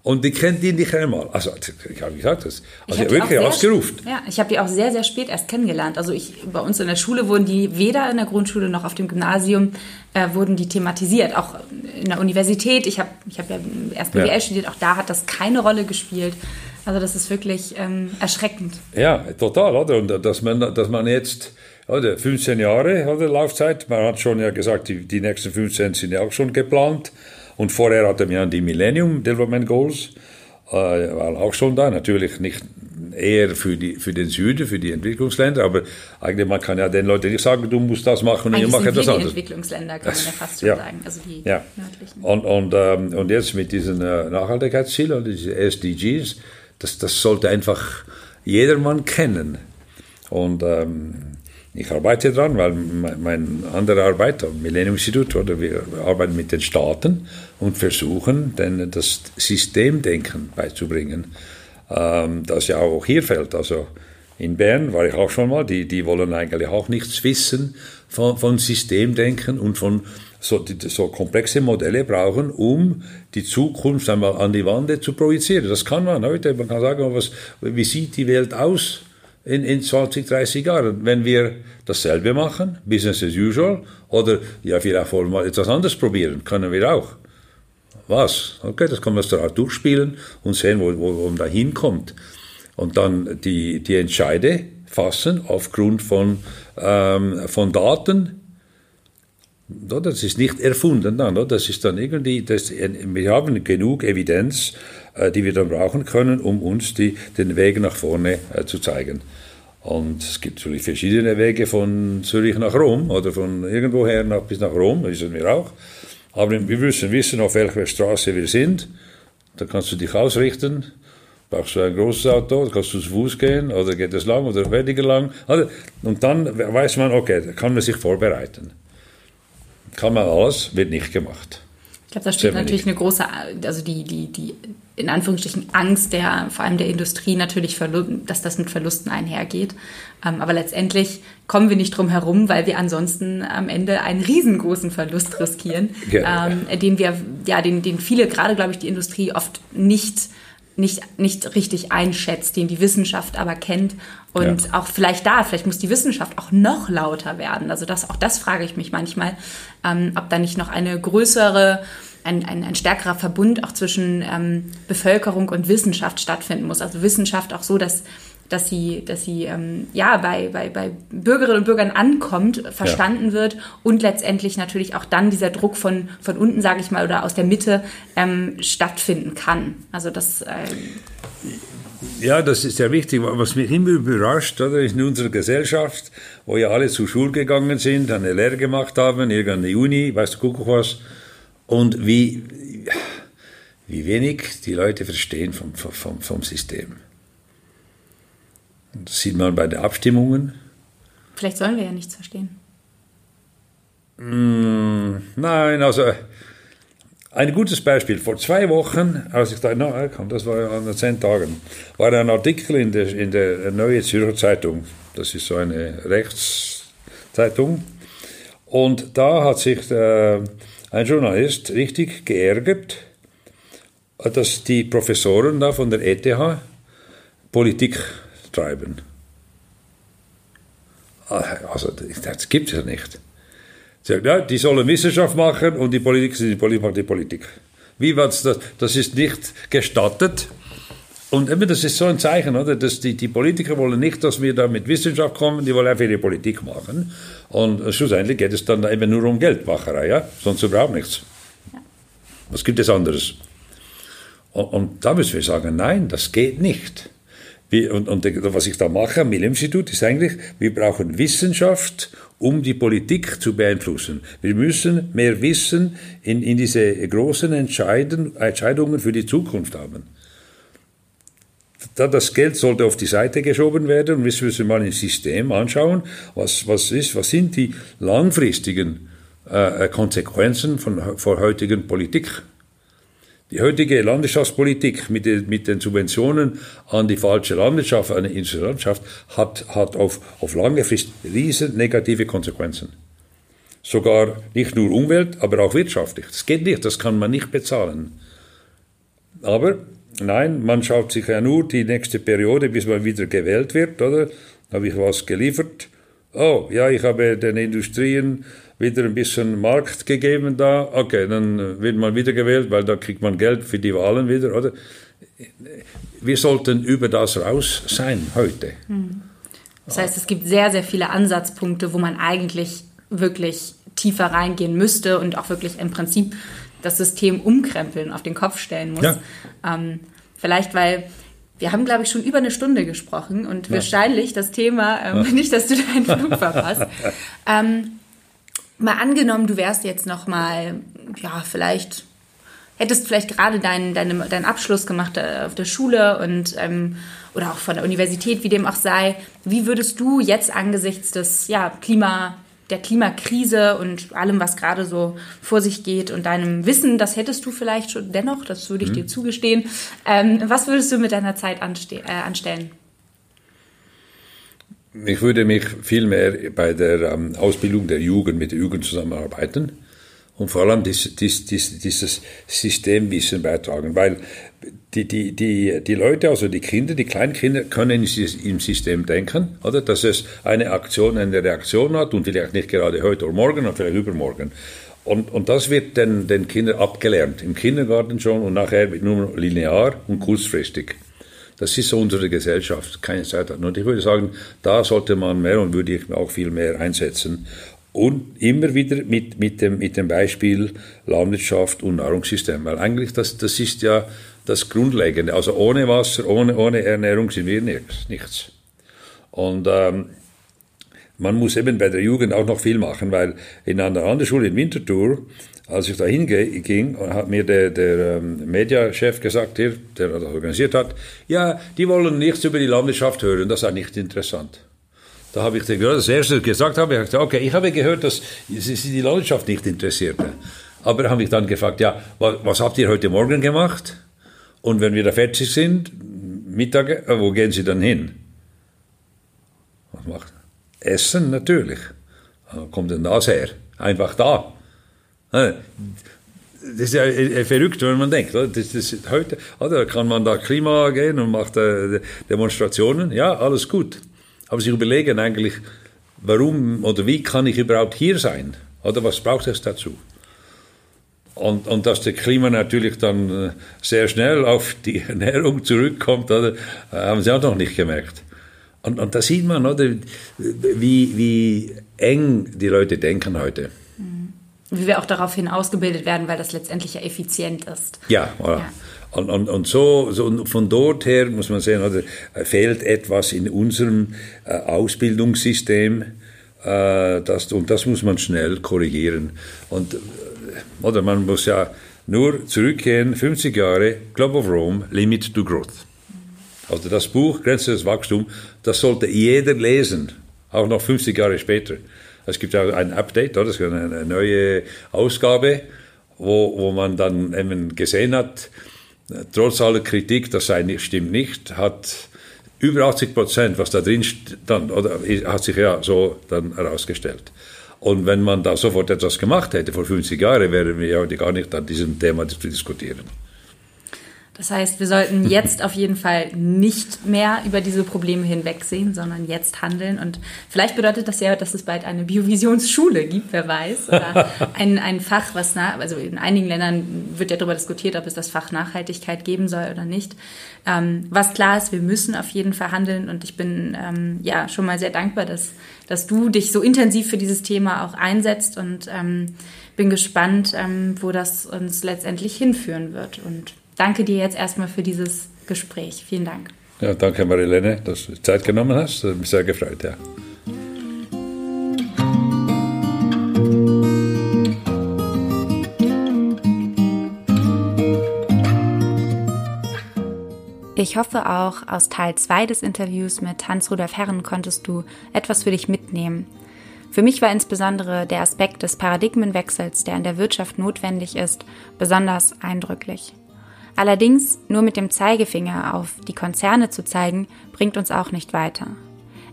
Und die kennt die nicht einmal. Also, ich habe gesagt, das also ich wirklich ausgerufen. Ja, ich habe die auch sehr, sehr spät erst kennengelernt. Also ich, bei uns in der Schule wurden die weder in der Grundschule noch auf dem Gymnasium äh, wurden die thematisiert. Auch in der Universität. Ich habe ich hab ja erst BWL ja. studiert. Auch da hat das keine Rolle gespielt. Also das ist wirklich ähm, erschreckend. Ja, total, oder? Und dass man, dass man jetzt oder 15 Jahre oder Laufzeit. Man hat schon ja gesagt, die, die nächsten 15 sind ja auch schon geplant. Und vorher hatten wir die Millennium Development Goals, äh, war auch schon da. Natürlich nicht eher für, die, für den Süden, für die Entwicklungsländer, aber eigentlich man kann ja den Leuten nicht sagen, du musst das machen und ich mache das anders. die Entwicklungsländer, kann man ja fast schon ja. sagen, also die ja. nördlichen. Und, und, ähm, und jetzt mit diesen äh, Nachhaltigkeitszielen, diese SDGs, das, das sollte einfach jedermann kennen. Und ähm, ich arbeite daran, weil mein andere Arbeit am Millennium Institut, oder wir arbeiten mit den Staaten und versuchen, denen das Systemdenken beizubringen, ähm, das ja auch hier fällt. Also in Bern war ich auch schon mal, die, die wollen eigentlich auch nichts wissen von, von Systemdenken und von so, die, so komplexe Modelle brauchen, um die Zukunft einmal an die Wand zu projizieren. Das kann man heute. Man kann sagen, was, wie sieht die Welt aus? In, in 20, 30 Jahren. Wenn wir dasselbe machen, Business as usual, oder ja, vielleicht wollen wir etwas anderes probieren, können wir auch. Was? Okay, das kann man da durchspielen und sehen, wo, wo, wo man da hinkommt. Und dann die, die Entscheide fassen aufgrund von, ähm, von Daten. Das ist nicht erfunden dann, das ist dann irgendwie, das, wir haben genug Evidenz, die wir dann brauchen können, um uns die, den Weg nach vorne äh, zu zeigen. Und es gibt natürlich verschiedene Wege von Zürich nach Rom oder von irgendwoher nach, bis nach Rom, wissen wir auch. Aber wir müssen wissen, auf welcher Straße wir sind. Da kannst du dich ausrichten. Brauchst du ein großes Auto, kannst du zu Fuß gehen oder geht es lang oder weniger lang. Und dann weiß man, okay, da kann man sich vorbereiten. Kann man alles, wird nicht gemacht. Ich glaube, da steht natürlich eine große, also die, die, die in Anführungsstrichen Angst der, vor allem der Industrie natürlich, dass das mit Verlusten einhergeht. Ähm, aber letztendlich kommen wir nicht drum herum, weil wir ansonsten am Ende einen riesengroßen Verlust riskieren, ja. ähm, den wir, ja, den, den viele, gerade glaube ich, die Industrie oft nicht nicht, nicht richtig einschätzt, den die Wissenschaft aber kennt. Und ja. auch vielleicht da, vielleicht muss die Wissenschaft auch noch lauter werden. Also das, auch das frage ich mich manchmal, ähm, ob da nicht noch eine größere, ein, ein, ein stärkerer Verbund auch zwischen ähm, Bevölkerung und Wissenschaft stattfinden muss. Also Wissenschaft auch so, dass dass sie, dass sie ähm, ja bei, bei, bei Bürgerinnen und Bürgern ankommt, verstanden ja. wird und letztendlich natürlich auch dann dieser Druck von, von unten, sage ich mal, oder aus der Mitte ähm, stattfinden kann. Also das ähm ja, das ist ja wichtig. Was mich immer überrascht, oder, ist in unserer Gesellschaft, wo ja alle zur Schule gegangen sind, eine Lehre gemacht haben, irgendeine Uni, weißt du, guck was, und wie, wie wenig die Leute verstehen vom, vom, vom System. Das sieht man bei den Abstimmungen. Vielleicht sollen wir ja nichts verstehen. Mm, nein, also ein gutes Beispiel. Vor zwei Wochen, als ich da kam, das war an zehn Tagen, war ein Artikel in der, in der Neue Zürcher Zeitung. Das ist so eine Rechtszeitung. Und da hat sich der, ein Journalist richtig geärgert, dass die Professoren da von der ETH Politik treiben. Also, das gibt es ja nicht. Sagt, ja, die sollen Wissenschaft machen und die Politik, die Politik macht die Politik. Wie was das? Das ist nicht gestattet. Und eben, das ist so ein Zeichen, oder? Dass die, die Politiker wollen nicht, dass wir da mit Wissenschaft kommen, die wollen einfach ihre Politik machen. Und schlussendlich geht es dann eben nur um Geldmacherei, ja? Sonst überhaupt nichts. Was gibt es anderes? Und, und da müssen wir sagen, nein, das geht nicht. Wie, und, und, was ich da mache am Millennium-Institut ist eigentlich, wir brauchen Wissenschaft, um die Politik zu beeinflussen. Wir müssen mehr Wissen in, in diese großen Entscheiden, Entscheidungen für die Zukunft haben. das Geld sollte auf die Seite geschoben werden und wir müssen mal ein System anschauen, was, was, ist, was sind die langfristigen äh, Konsequenzen von, von heutigen Politik. Die heutige Landwirtschaftspolitik mit den, mit den Subventionen an die falsche Landwirtschaft, an die industrie Landschaft, hat, hat auf, auf lange Frist riesen negative Konsequenzen. Sogar nicht nur Umwelt, aber auch wirtschaftlich. Das geht nicht, das kann man nicht bezahlen. Aber nein, man schaut sich ja nur die nächste Periode, bis man wieder gewählt wird, oder? Habe ich was geliefert. Oh, ja, ich habe den Industrien wieder ein bisschen Markt gegeben da. Okay, dann wird man wieder gewählt, weil da kriegt man Geld für die Wahlen wieder, oder? Wir sollten über das raus sein heute. Hm. Das heißt, es gibt sehr, sehr viele Ansatzpunkte, wo man eigentlich wirklich tiefer reingehen müsste und auch wirklich im Prinzip das System umkrempeln, auf den Kopf stellen muss. Ja. Ähm, vielleicht, weil wir haben, glaube ich, schon über eine Stunde gesprochen und ja. wahrscheinlich das Thema, ähm, ja. nicht, dass du deinen Flug verpasst. Ähm, mal angenommen, du wärst jetzt noch mal, ja, vielleicht hättest vielleicht gerade deinen dein, dein Abschluss gemacht äh, auf der Schule und ähm, oder auch von der Universität, wie dem auch sei. Wie würdest du jetzt angesichts des ja, Klima der Klimakrise und allem, was gerade so vor sich geht und deinem Wissen, das hättest du vielleicht schon dennoch, das würde ich mhm. dir zugestehen. Ähm, was würdest du mit deiner Zeit äh, anstellen? Ich würde mich viel mehr bei der ähm, Ausbildung der Jugend mit der Jugend zusammenarbeiten und vor allem dies, dies, dies, dieses Systemwissen beitragen, weil die, die, die, die Leute, also die Kinder, die kleinen Kinder, können im System denken, oder? Dass es eine Aktion, eine Reaktion hat und vielleicht nicht gerade heute oder morgen, aber vielleicht übermorgen. Und, und das wird den, den Kindern abgelernt, im Kindergarten schon und nachher nur linear und kurzfristig. Das ist so unsere Gesellschaft, keine Zeit hat. Und ich würde sagen, da sollte man mehr und würde ich auch viel mehr einsetzen. Und immer wieder mit, mit, dem, mit dem Beispiel Landwirtschaft und Nahrungssystem, weil eigentlich das, das ist ja das Grundlegende. Also ohne Wasser, ohne, ohne Ernährung sind wir nichts. nichts. Und ähm, man muss eben bei der Jugend auch noch viel machen, weil in einer anderen Schule in Winterthur, als ich da hinging, hat mir der, der ähm, Mediachef gesagt, hier, der das organisiert hat, ja, die wollen nichts über die Landwirtschaft hören, das sei nicht interessant. Da habe ich das erste gesagt, habe ich gesagt, okay, ich habe gehört, dass Sie die Landwirtschaft nicht interessiert. Aber habe ich dann gefragt, ja, was, was habt ihr heute Morgen gemacht? Und wenn wir da fertig sind, Mittag, äh, wo gehen Sie dann hin? Was macht? Essen natürlich. Wo kommt denn das her? Einfach da. Das ist ja verrückt, wenn man denkt. Das ist heute, oder kann man da Klima gehen und macht äh, Demonstrationen. Ja, alles gut. Aber sich überlegen eigentlich, warum oder wie kann ich überhaupt hier sein? Oder was braucht es dazu? Und, und dass der Klima natürlich dann äh, sehr schnell auf die Ernährung zurückkommt, oder, äh, haben sie auch noch nicht gemerkt. Und, und da sieht man, oder, wie, wie eng die Leute denken heute. Wie wir auch daraufhin ausgebildet werden, weil das letztendlich ja effizient ist. Ja, ja. Und, und, und so, so von dort her muss man sehen, oder, fehlt etwas in unserem äh, Ausbildungssystem. Äh, das, und das muss man schnell korrigieren. Und oder man muss ja nur zurückgehen, 50 Jahre, Club of Rome, Limit to Growth. Also das Buch Grenze des Wachstums, das sollte jeder lesen, auch noch 50 Jahre später. Es gibt ja ein Update, oder? es eine neue Ausgabe, wo, wo man dann eben gesehen hat, trotz aller Kritik, das sei nicht, stimmt nicht, hat über 80 Prozent, was da drin stand, oder hat sich ja so dann herausgestellt. Und wenn man da sofort etwas gemacht hätte, vor 50 Jahren, wären wir heute gar nicht an diesem Thema zu diskutieren. Das heißt, wir sollten jetzt auf jeden Fall nicht mehr über diese Probleme hinwegsehen, sondern jetzt handeln. Und vielleicht bedeutet das ja, dass es bald eine Biovisionsschule gibt, wer weiß. Oder ein, ein Fach, was nach, also in einigen Ländern wird ja darüber diskutiert, ob es das Fach Nachhaltigkeit geben soll oder nicht. Ähm, was klar ist, wir müssen auf jeden Fall handeln. Und ich bin ähm, ja schon mal sehr dankbar, dass, dass du dich so intensiv für dieses Thema auch einsetzt und ähm, bin gespannt, ähm, wo das uns letztendlich hinführen wird. Und danke dir jetzt erstmal für dieses Gespräch. Vielen Dank. Ja, danke Marilene, dass du Zeit genommen hast. Hat mich sehr gefreut, ja. Ich hoffe auch, aus Teil 2 des Interviews mit Hans-Rudolf Herren konntest du etwas für dich mitnehmen. Für mich war insbesondere der Aspekt des Paradigmenwechsels, der in der Wirtschaft notwendig ist, besonders eindrücklich. Allerdings nur mit dem Zeigefinger auf die Konzerne zu zeigen, bringt uns auch nicht weiter.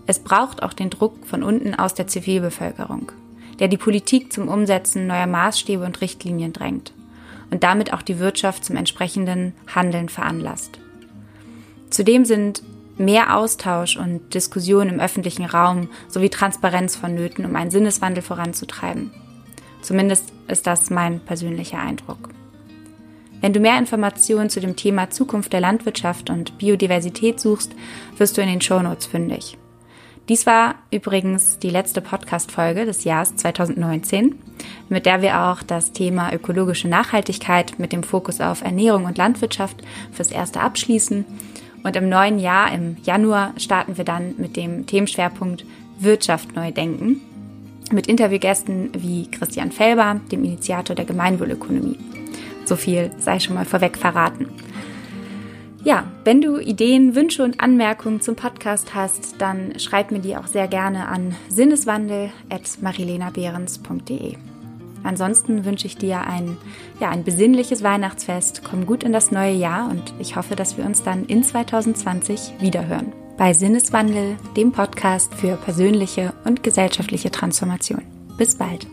Es braucht auch den Druck von unten aus der Zivilbevölkerung, der die Politik zum Umsetzen neuer Maßstäbe und Richtlinien drängt und damit auch die Wirtschaft zum entsprechenden Handeln veranlasst. Zudem sind mehr Austausch und Diskussion im öffentlichen Raum sowie Transparenz vonnöten, um einen Sinneswandel voranzutreiben. Zumindest ist das mein persönlicher Eindruck. Wenn du mehr Informationen zu dem Thema Zukunft der Landwirtschaft und Biodiversität suchst, wirst du in den Shownotes fündig. Dies war übrigens die letzte Podcast-Folge des Jahres 2019, mit der wir auch das Thema ökologische Nachhaltigkeit mit dem Fokus auf Ernährung und Landwirtschaft fürs Erste abschließen. Und im neuen Jahr, im Januar, starten wir dann mit dem Themenschwerpunkt Wirtschaft neu denken mit Interviewgästen wie Christian Felber, dem Initiator der Gemeinwohlökonomie. So viel sei schon mal vorweg verraten. Ja, wenn du Ideen, Wünsche und Anmerkungen zum Podcast hast, dann schreib mir die auch sehr gerne an sinneswandel.marilenabehrens.de. Ansonsten wünsche ich dir ein, ja, ein besinnliches Weihnachtsfest. Komm gut in das neue Jahr und ich hoffe, dass wir uns dann in 2020 wiederhören. Bei Sinneswandel, dem Podcast für persönliche und gesellschaftliche Transformation. Bis bald.